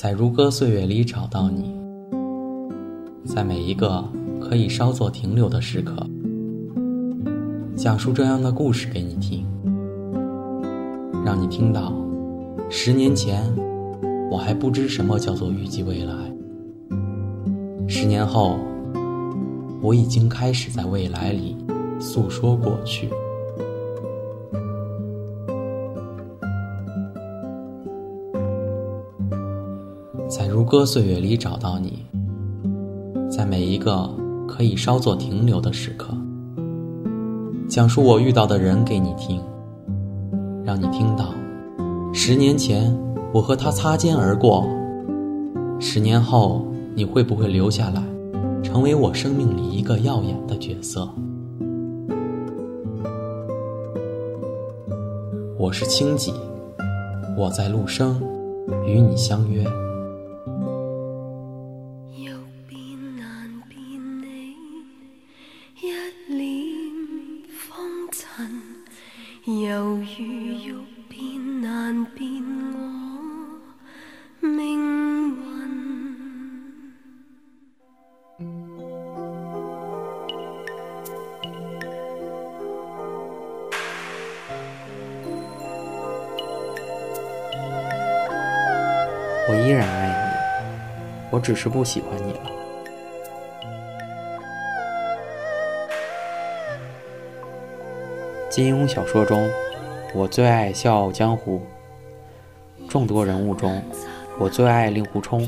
在如歌岁月里找到你，在每一个可以稍作停留的时刻，讲述这样的故事给你听，让你听到十年前我还不知什么叫做预计未来，十年后我已经开始在未来里诉说过去。如歌岁月里找到你，在每一个可以稍作停留的时刻，讲述我遇到的人给你听，让你听到十年前我和他擦肩而过，十年后你会不会留下来，成为我生命里一个耀眼的角色？我是清几，我在陆生与你相约。如欲变难变我命运。我依然爱你，我只是不喜欢你了。金庸小说中，我最爱《笑傲江湖》。众多人物中，我最爱令狐冲。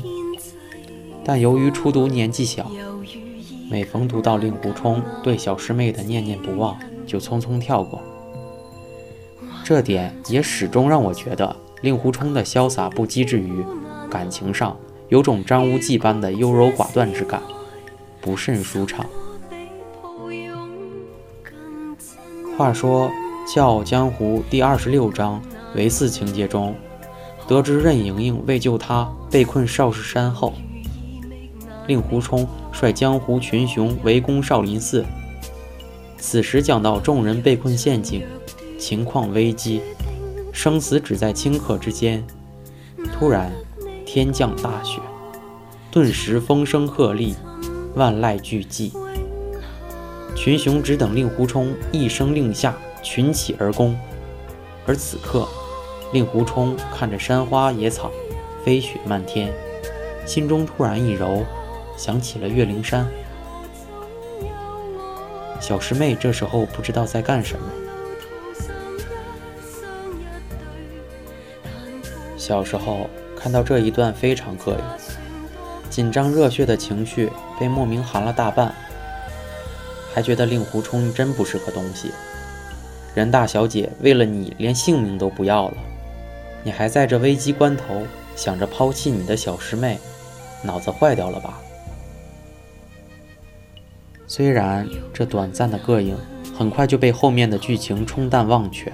但由于初读年纪小，每逢读到令狐冲对小师妹的念念不忘，就匆匆跳过。这点也始终让我觉得令狐冲的潇洒不羁之余，感情上有种张无忌般的优柔寡断之感，不甚舒畅。话说《笑傲江湖》第二十六章唯四情节中，得知任盈盈为救他被困少室山后，令狐冲率江湖群雄围攻少林寺。此时讲到众人被困陷阱，情况危机，生死只在顷刻之间。突然，天降大雪，顿时风声鹤唳，万籁俱寂。群雄只等令狐冲一声令下，群起而攻。而此刻，令狐冲看着山花野草，飞雪漫天，心中突然一柔，想起了岳灵珊。小师妹这时候不知道在干什么。小时候看到这一段非常膈应，紧张热血的情绪被莫名寒了大半。还觉得令狐冲真不是个东西，任大小姐为了你连性命都不要了，你还在这危机关头想着抛弃你的小师妹，脑子坏掉了吧？虽然这短暂的膈应很快就被后面的剧情冲淡忘却，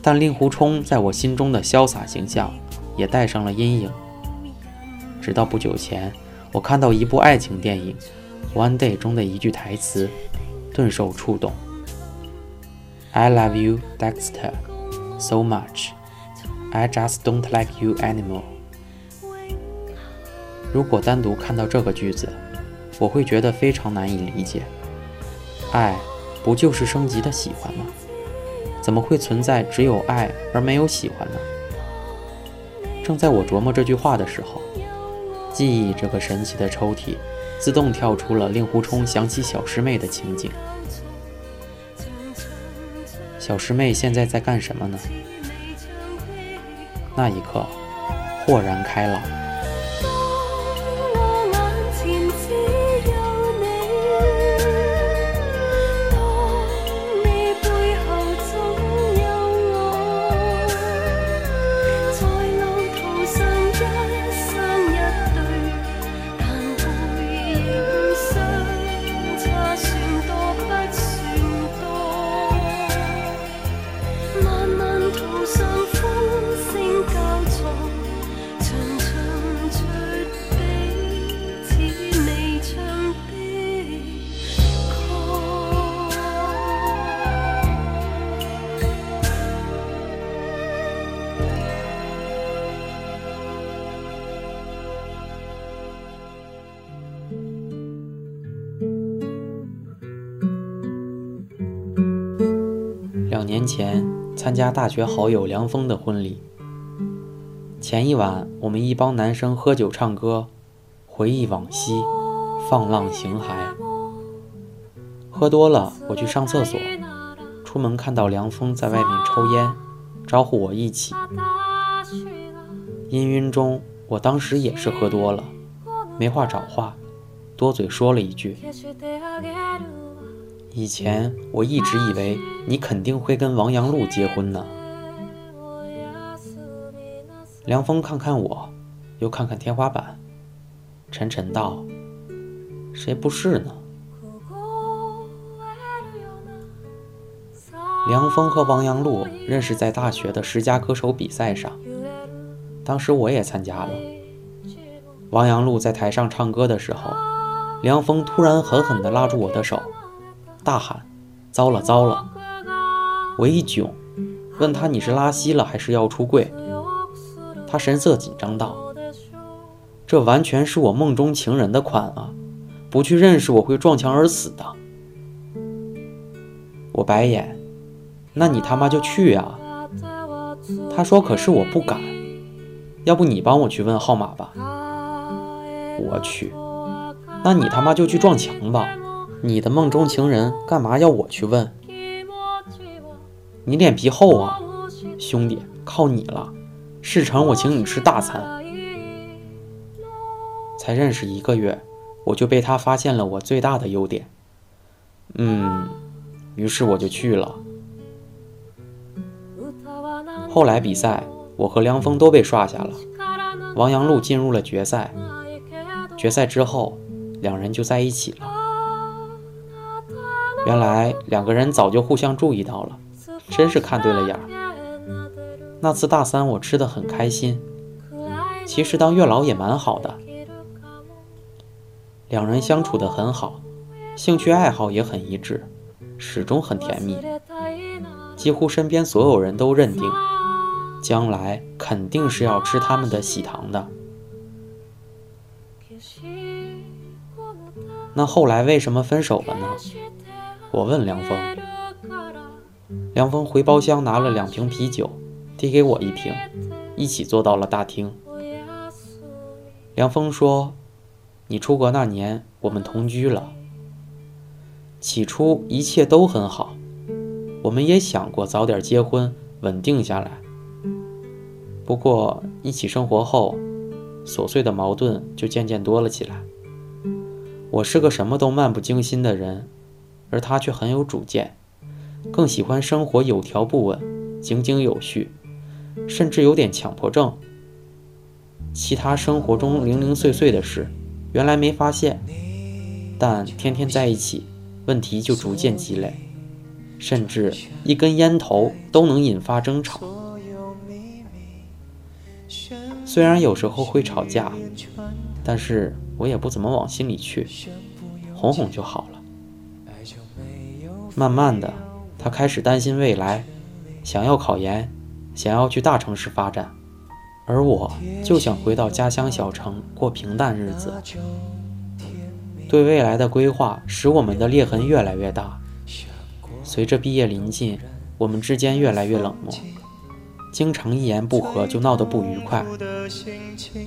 但令狐冲在我心中的潇洒形象也带上了阴影。直到不久前，我看到一部爱情电影。One Day 中的一句台词，顿受触动。I love you, Dexter, so much. I just don't like you anymore. 如果单独看到这个句子，我会觉得非常难以理解。爱不就是升级的喜欢吗？怎么会存在只有爱而没有喜欢呢？正在我琢磨这句话的时候，记忆这个神奇的抽屉。自动跳出了令狐冲想起小师妹的情景。小师妹现在在干什么呢？那一刻，豁然开朗。前参加大学好友梁峰的婚礼。前一晚，我们一帮男生喝酒唱歌，回忆往昔，放浪形骸。喝多了，我去上厕所，出门看到梁峰在外面抽烟，招呼我一起。氤氲中，我当时也是喝多了，没话找话，多嘴说了一句。以前我一直以为你肯定会跟王阳璐结婚呢。凉风看看我，又看看天花板，沉沉道：“谁不是呢？”凉风和王阳璐认识在大学的十佳歌手比赛上，当时我也参加了。王阳璐在台上唱歌的时候，凉风突然狠狠地拉住我的手。大喊：“糟了糟了！”我一窘，问他：“你是拉稀了还是要出柜？”他神色紧张道：“这完全是我梦中情人的款啊，不去认识我会撞墙而死的。”我白眼：“那你他妈就去呀！”他说：“可是我不敢，要不你帮我去问号码吧。”我去，那你他妈就去撞墙吧！你的梦中情人干嘛要我去问？你脸皮厚啊，兄弟，靠你了！事成我请你吃大餐。才认识一个月，我就被他发现了我最大的优点。嗯，于是我就去了。后来比赛，我和梁峰都被刷下了，王阳璐进入了决赛。决赛之后，两人就在一起了。原来两个人早就互相注意到了，真是看对了眼儿。那次大三我吃的很开心，其实当月老也蛮好的。两人相处的很好，兴趣爱好也很一致，始终很甜蜜。几乎身边所有人都认定，将来肯定是要吃他们的喜糖的。那后来为什么分手了呢？我问梁峰，梁峰回包厢拿了两瓶啤酒，递给我一瓶，一起坐到了大厅。梁峰说：“你出国那年，我们同居了。起初一切都很好，我们也想过早点结婚，稳定下来。不过一起生活后，琐碎的矛盾就渐渐多了起来。我是个什么都漫不经心的人。”而他却很有主见，更喜欢生活有条不紊、井井有序，甚至有点强迫症。其他生活中零零碎碎的事，原来没发现，但天天在一起，问题就逐渐积累，甚至一根烟头都能引发争吵。虽然有时候会吵架，但是我也不怎么往心里去，哄哄就好了。慢慢的，他开始担心未来，想要考研，想要去大城市发展，而我就想回到家乡小城过平淡日子。对未来的规划使我们的裂痕越来越大。随着毕业临近，我们之间越来越冷漠，经常一言不合就闹得不愉快。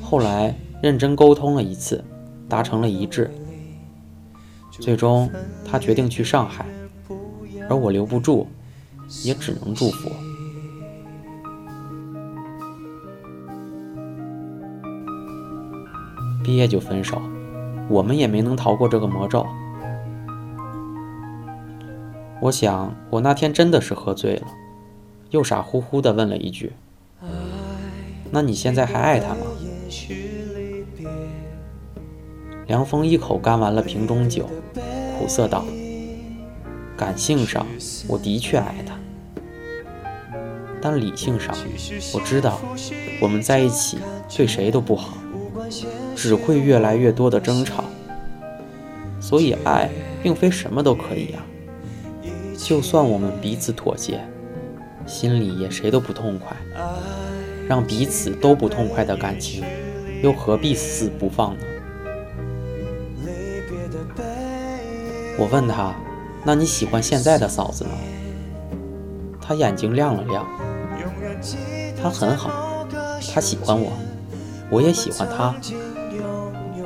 后来认真沟通了一次，达成了一致，最终他决定去上海。而我留不住，也只能祝福。毕业就分手，我们也没能逃过这个魔咒。我想，我那天真的是喝醉了，又傻乎乎的问了一句：“那你现在还爱他吗？”凉风一口干完了瓶中酒，苦涩道。感性上，我的确爱他，但理性上，我知道我们在一起对谁都不好，只会越来越多的争吵。所以，爱并非什么都可以啊。就算我们彼此妥协，心里也谁都不痛快。让彼此都不痛快的感情，又何必死不放呢？我问他。那你喜欢现在的嫂子吗？他他眼睛亮了亮。他很好，他喜欢我，我也喜欢他，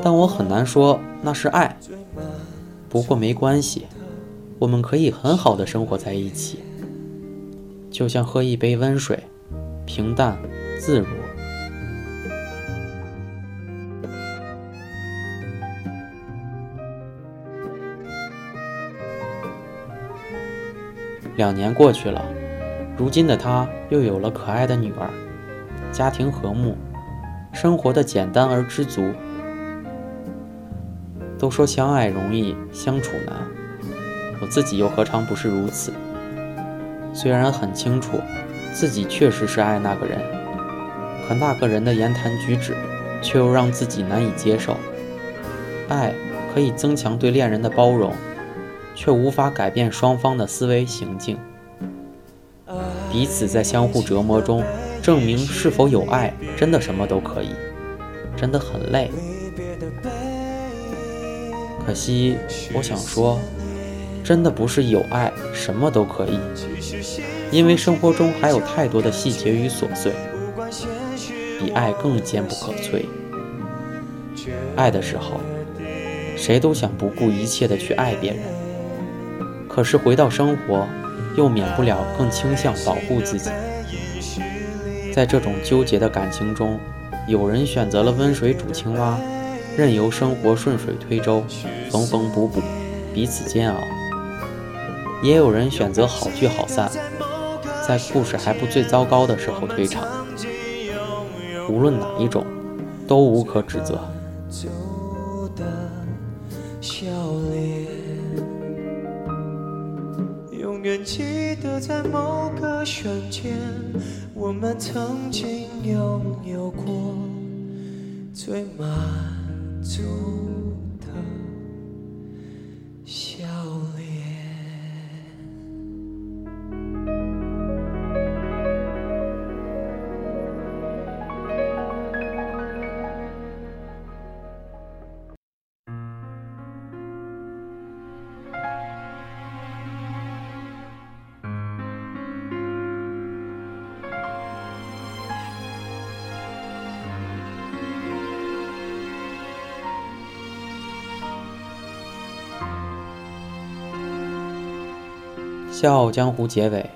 但我很难说那是爱。不过没关系，我们可以很好的生活在一起，就像喝一杯温水，平淡自如。两年过去了，如今的他又有了可爱的女儿，家庭和睦，生活的简单而知足。都说相爱容易相处难，我自己又何尝不是如此？虽然很清楚自己确实是爱那个人，可那个人的言谈举止却又让自己难以接受。爱可以增强对恋人的包容。却无法改变双方的思维行径，彼此在相互折磨中证明是否有爱，真的什么都可以，真的很累。可惜，我想说，真的不是有爱什么都可以，因为生活中还有太多的细节与琐碎，比爱更坚不可摧。爱的时候，谁都想不顾一切的去爱别人。可是回到生活，又免不了更倾向保护自己。在这种纠结的感情中，有人选择了温水煮青蛙，任由生活顺水推舟，缝缝补补，彼此煎熬；也有人选择好聚好散，在故事还不最糟糕的时候退场。无论哪一种，都无可指责。愿记得在某个瞬间，我们曾经拥有过最满足。笑傲江湖》结尾，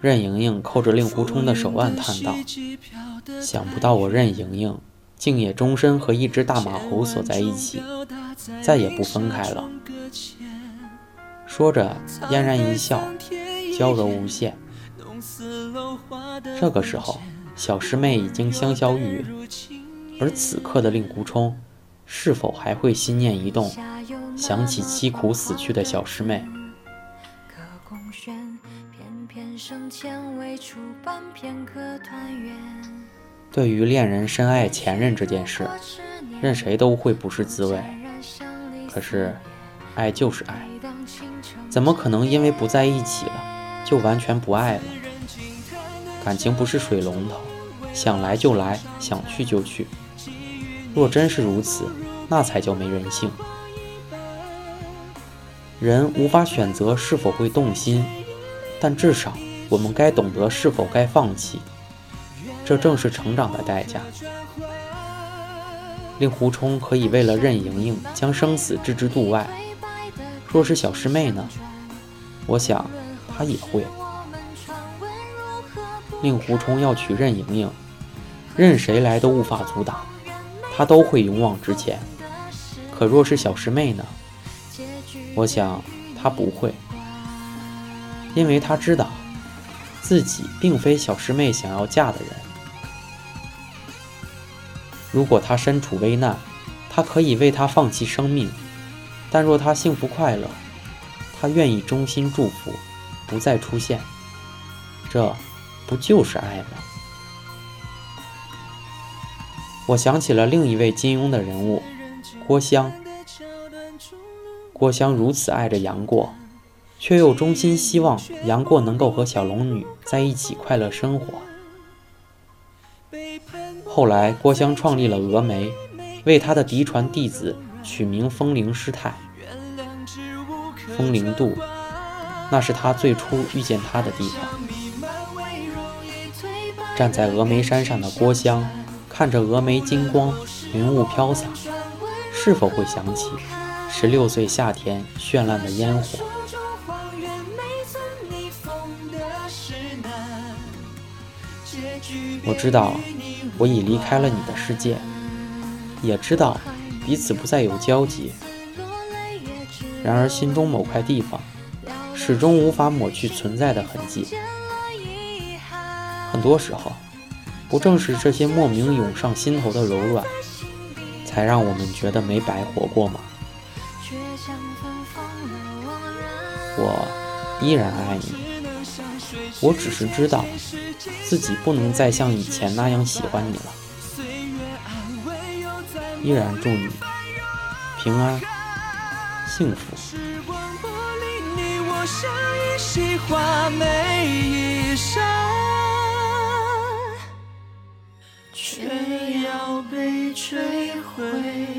任盈盈扣着令狐冲的手腕叹道：“想不到我任盈盈，竟也终身和一只大马猴锁在一起，再也不分开了。”说着，嫣然一笑，娇柔无限。这个时候，小师妹已经香消玉殒，而此刻的令狐冲，是否还会心念一动，想起凄苦死去的小师妹？对于恋人深爱前任这件事，任谁都会不是滋味。可是，爱就是爱，怎么可能因为不在一起了就完全不爱了？感情不是水龙头，想来就来，想去就去。若真是如此，那才叫没人性。人无法选择是否会动心，但至少我们该懂得是否该放弃。这正是成长的代价。令狐冲可以为了任盈盈将生死置之度外，若是小师妹呢？我想他也会。令狐冲要娶任盈盈，任谁来都无法阻挡，他都会勇往直前。可若是小师妹呢？我想他不会，因为他知道自己并非小师妹想要嫁的人。如果他身处危难，他可以为他放弃生命；但若他幸福快乐，他愿意衷心祝福，不再出现。这不就是爱吗？我想起了另一位金庸的人物郭襄。郭襄如此爱着杨过，却又衷心希望杨过能够和小龙女在一起快乐生活。后来，郭襄创立了峨眉，为他的嫡传弟子取名风铃师太。风铃渡，那是他最初遇见他的地方。站在峨眉山上的郭襄，看着峨眉金光，云雾飘洒，是否会想起十六岁夏天绚烂的烟火？我知道，我已离开了你的世界，也知道彼此不再有交集。然而，心中某块地方始终无法抹去存在的痕迹。很多时候，不正是这些莫名涌上心头的柔软，才让我们觉得没白活过吗？我依然爱你，我只是知道自己不能再像以前那样喜欢你了。依然祝你平安幸福。却要被摧毁。